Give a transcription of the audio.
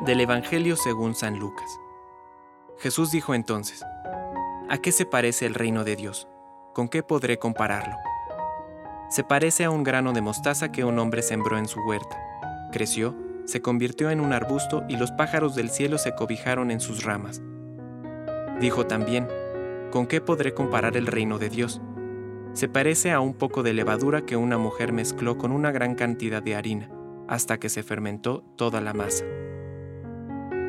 Del Evangelio según San Lucas. Jesús dijo entonces, ¿A qué se parece el reino de Dios? ¿Con qué podré compararlo? Se parece a un grano de mostaza que un hombre sembró en su huerta. Creció, se convirtió en un arbusto y los pájaros del cielo se cobijaron en sus ramas. Dijo también, ¿con qué podré comparar el reino de Dios? Se parece a un poco de levadura que una mujer mezcló con una gran cantidad de harina, hasta que se fermentó toda la masa.